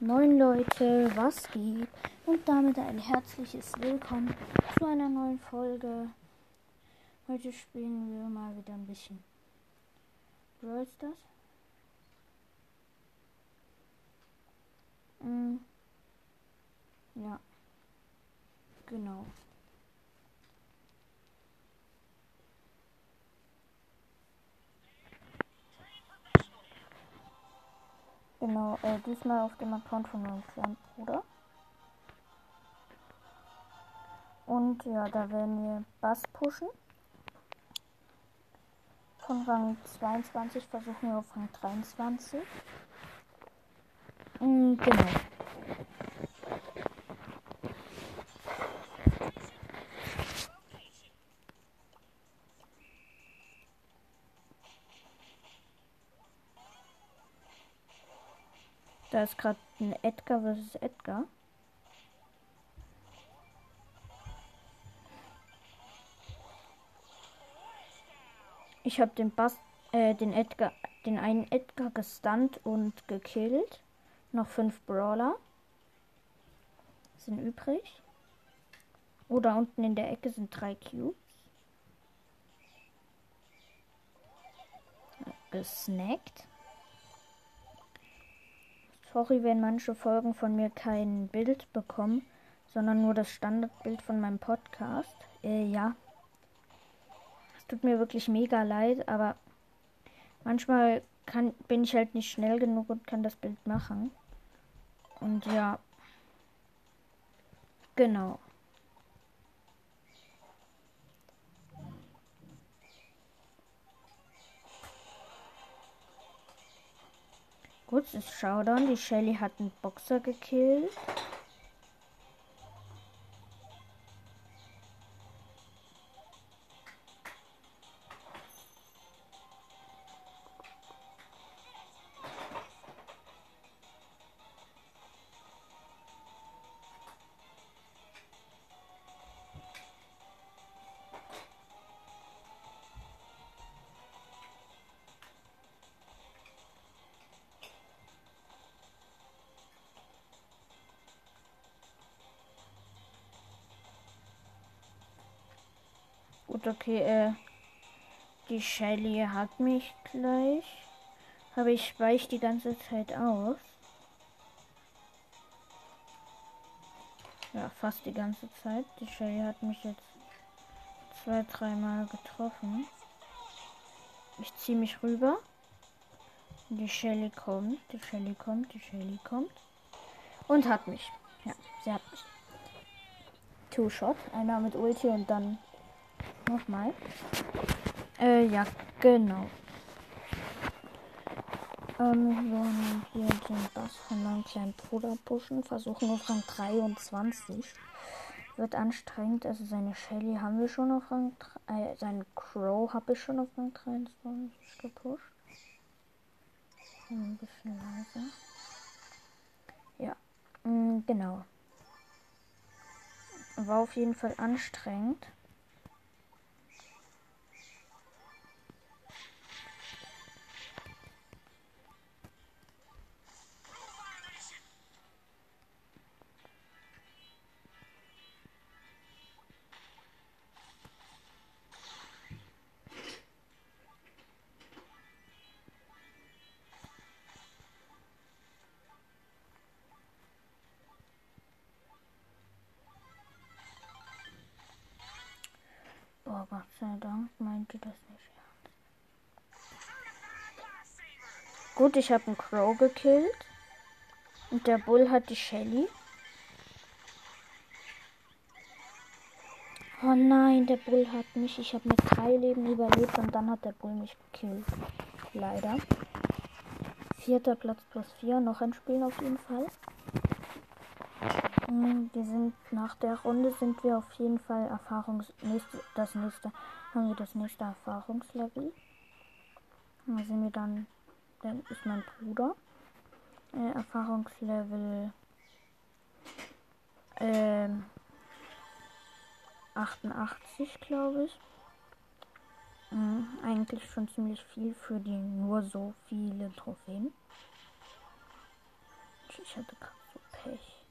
Moin Leute, was geht? Und damit ein herzliches Willkommen zu einer neuen Folge. Heute spielen wir mal wieder ein bisschen Brawl Stars. Mm. Ja. Genau. Genau, äh, diesmal auf dem Account von meinem kleinen Bruder. Und ja, da werden wir Bass pushen. Von Rang 22 versuchen wir auf Rang 23. Und genau. Da ist gerade ein Edgar versus Edgar. Ich habe den Bass, äh, den Edgar, den einen Edgar gestunt und gekillt. Noch fünf Brawler sind übrig. Oder unten in der Ecke sind drei Cubes. Gesnackt. Sorry, wenn manche Folgen von mir kein Bild bekommen, sondern nur das Standardbild von meinem Podcast. Äh, ja. Es tut mir wirklich mega leid, aber manchmal kann, bin ich halt nicht schnell genug und kann das Bild machen. Und ja. Genau. Kurzes Showdown. Die Shelly hat einen Boxer gekillt. Gut, okay, äh, die Shelly hat mich gleich. Aber ich weich die ganze Zeit aus. Ja, fast die ganze Zeit. Die Shelly hat mich jetzt zwei, dreimal getroffen. Ich ziehe mich rüber. Die Shelly kommt, die Shelly kommt, die Shelly kommt. Und hat mich. Ja, sie hat mich. Two-Shot. Einer mit Ulti und dann Nochmal. Äh, ja, genau. Ähm, wir wollen hier den Bass von meinem kleinen Bruder pushen. Versuchen auf Rang 23. Wird anstrengend. Also seine Shelly haben wir schon auf Rang 3. Äh, seinen Crow habe ich schon auf Rang 23 gepusht. Ein bisschen leiser. Ja, mh, mm, genau. War auf jeden Fall anstrengend. Gott sei Dank meinte das nicht ernst. Gut, ich habe einen Crow gekillt. Und der Bull hat die Shelly. Oh nein, der Bull hat mich. Ich habe mit drei Leben überlebt und dann hat der Bull mich gekillt. Leider. Vierter Platz plus vier. Noch ein Spiel auf jeden Fall. Hm, wir sind nach der Runde sind wir auf jeden Fall Erfahrungs nächste, das nächste haben wir das nächste Erfahrungslevel. Da sind wir dann, dann ist mein Bruder äh, Erfahrungslevel äh, 88 glaube ich. Mhm, eigentlich schon ziemlich viel für die nur so viele Trophäen. Ich hatte gerade so Pech.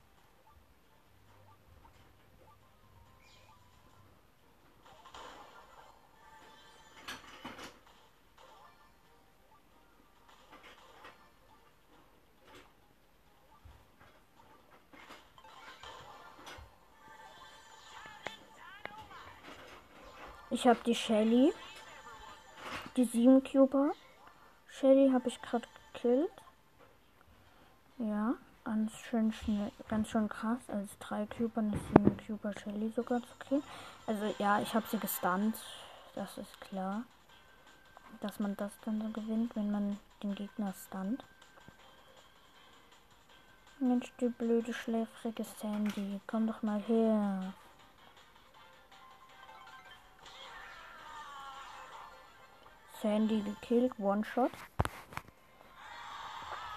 Ich habe die Shelly. Die 7 Cuber. Shelly habe ich gerade gekillt. Ja, ganz schön schnell, ganz schön krass. Also 3 Cuber, eine 7 Cuber Shelly sogar zu killen. Also ja, ich habe sie gestunt. Das ist klar. Dass man das dann so gewinnt, wenn man den Gegner stunt. Mensch, du blöde schläfrige Sandy, komm doch mal her. Sandy gekillt. One-Shot.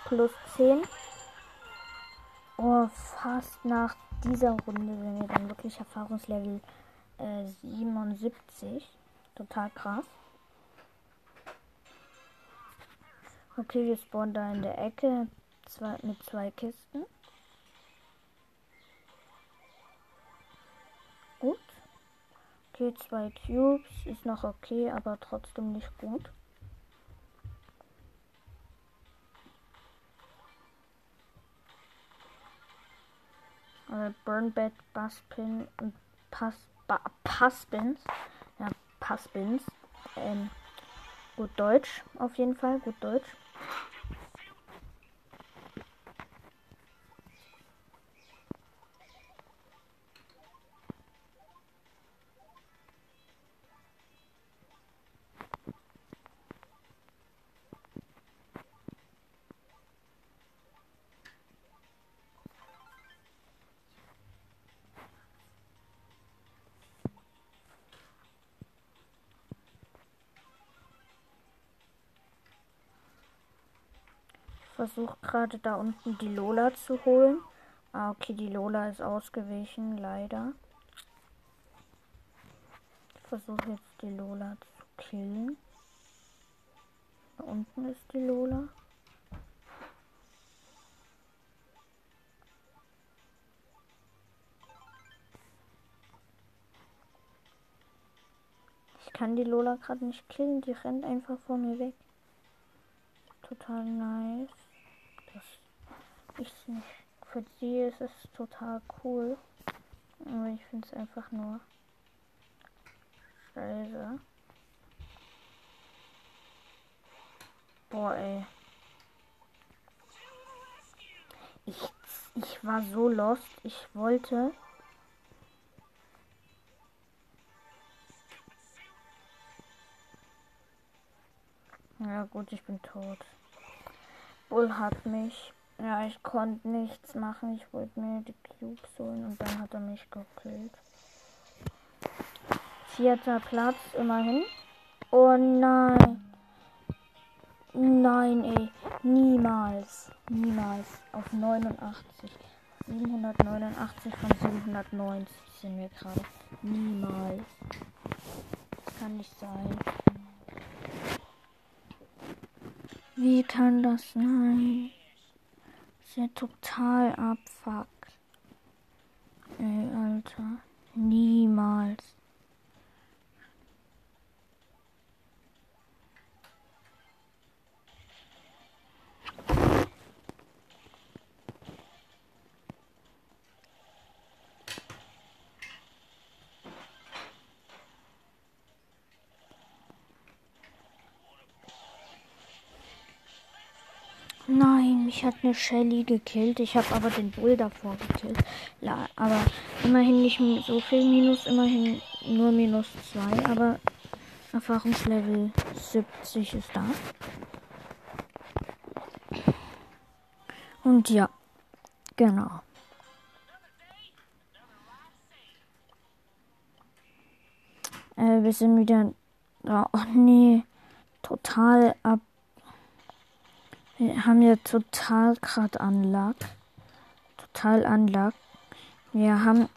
Plus 10. Oh, fast nach dieser Runde sind wir dann wirklich Erfahrungslevel äh, 77. Total krass. Okay, wir spawnen da in der Ecke zwei, mit zwei Kisten. Okay, zwei Cubes ist noch okay, aber trotzdem nicht gut. Äh, Burnback, Basspin und Pass, Passpins. Ja, Passpins. Ähm, gut Deutsch, auf jeden Fall, gut Deutsch. Versuche gerade da unten die Lola zu holen. Ah, okay, die Lola ist ausgewichen, leider. Ich versuche jetzt die Lola zu killen. Da unten ist die Lola. Ich kann die Lola gerade nicht killen, die rennt einfach vor mir weg. Total nice ich. Für sie ist es total cool. Aber ich finde es einfach nur scheiße. Boah, ey. Ich, ich war so lost. Ich wollte. Ja gut, ich bin tot. Bull hat mich. Ja, ich konnte nichts machen. Ich wollte mir die Cubes holen und dann hat er mich gekillt. Vierter Platz immerhin. Oh nein. Nein, ey. Niemals. Niemals. Auf 89. 789 von 790 sind wir gerade. Niemals. Das kann nicht sein. Wie kann das sein? Ja total abfuck. Ey, Alter. Niemals. Nein, mich hat eine Shelly gekillt. Ich habe aber den Bull davor gekillt. La aber immerhin nicht so viel Minus, immerhin nur minus 2. Aber Erfahrungslevel 70 ist da. Und ja, genau. Äh, wir sind wieder. Oh, nee. Total ab wir haben ja total gerade Anlag. Total Anlag. Wir haben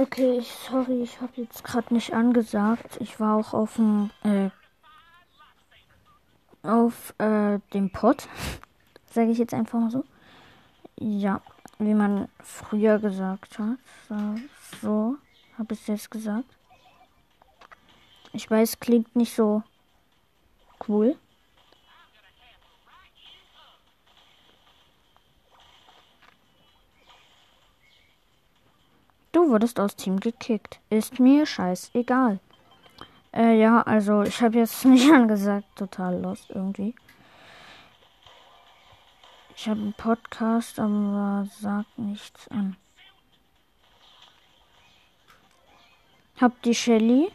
Okay, sorry, ich habe jetzt gerade nicht angesagt. Ich war auch auf dem äh, auf äh, dem Pod, sage ich jetzt einfach mal so. Ja, wie man früher gesagt hat. So, so habe ich jetzt gesagt. Ich weiß, klingt nicht so cool. Du wurdest aus Team gekickt. Ist mir scheißegal. Äh, ja, also ich habe jetzt nicht angesagt, total lost irgendwie. Ich habe einen Podcast, aber sagt nichts an. Hab die Shelly.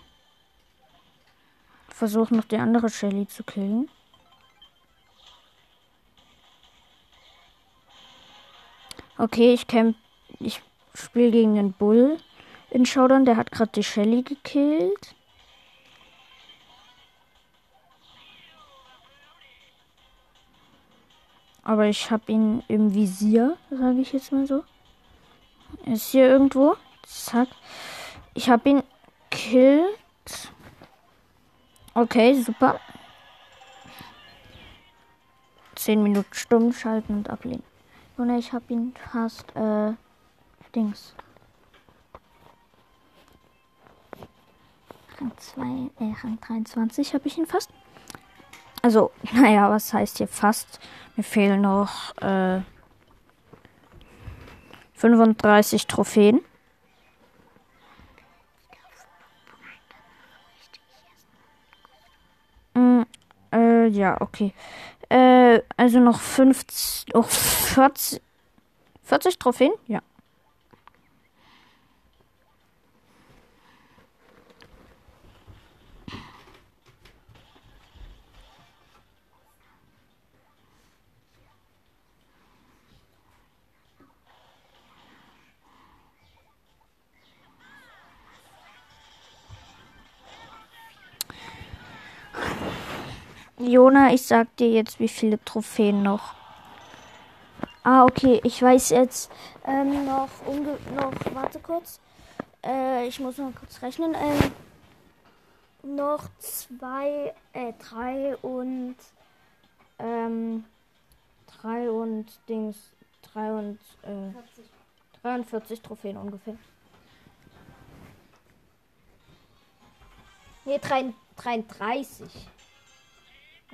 Versuch noch die andere Shelly zu killen. Okay, ich camp. Ich spiele gegen den Bull in Showdown. Der hat gerade die Shelly gekillt. Aber ich habe ihn im Visier, sage ich jetzt mal so. Er ist hier irgendwo. Zack. Ich habe ihn killt. Okay, super. Zehn Minuten stumm schalten und ablehnen. Und ich habe ihn fast, äh, Dings. Rang 2, äh, Rang 23 habe ich ihn fast. Also, naja, was heißt hier fast? Mir fehlen noch äh, 35 Trophäen. Mm, äh, ja, okay. Äh, also noch 50, oh, 40, 40 Trophäen? Ja. Jona, ich sag dir jetzt, wie viele Trophäen noch. Ah, okay, ich weiß jetzt ähm, noch, umge noch, warte kurz. Äh, ich muss noch kurz rechnen. Äh, noch zwei, äh, drei und, ähm, drei und Dings, drei und, äh, 43 Trophäen ungefähr. Nee, 33.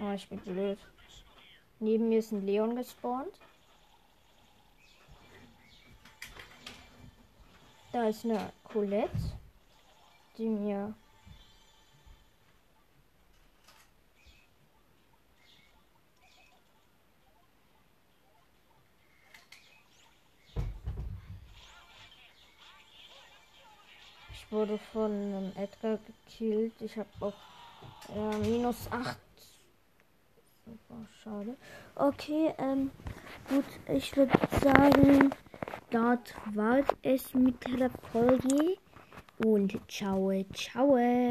Oh, ich bin blöd. Neben mir ist ein Leon gespawnt. Da ist eine Colette, die mir Ich wurde von einem Edgar gekillt. Ich habe auch äh, minus 8 Super, schade. Okay, ähm, gut, ich würde sagen, das war es mit der Folge. Und ciao, ciao.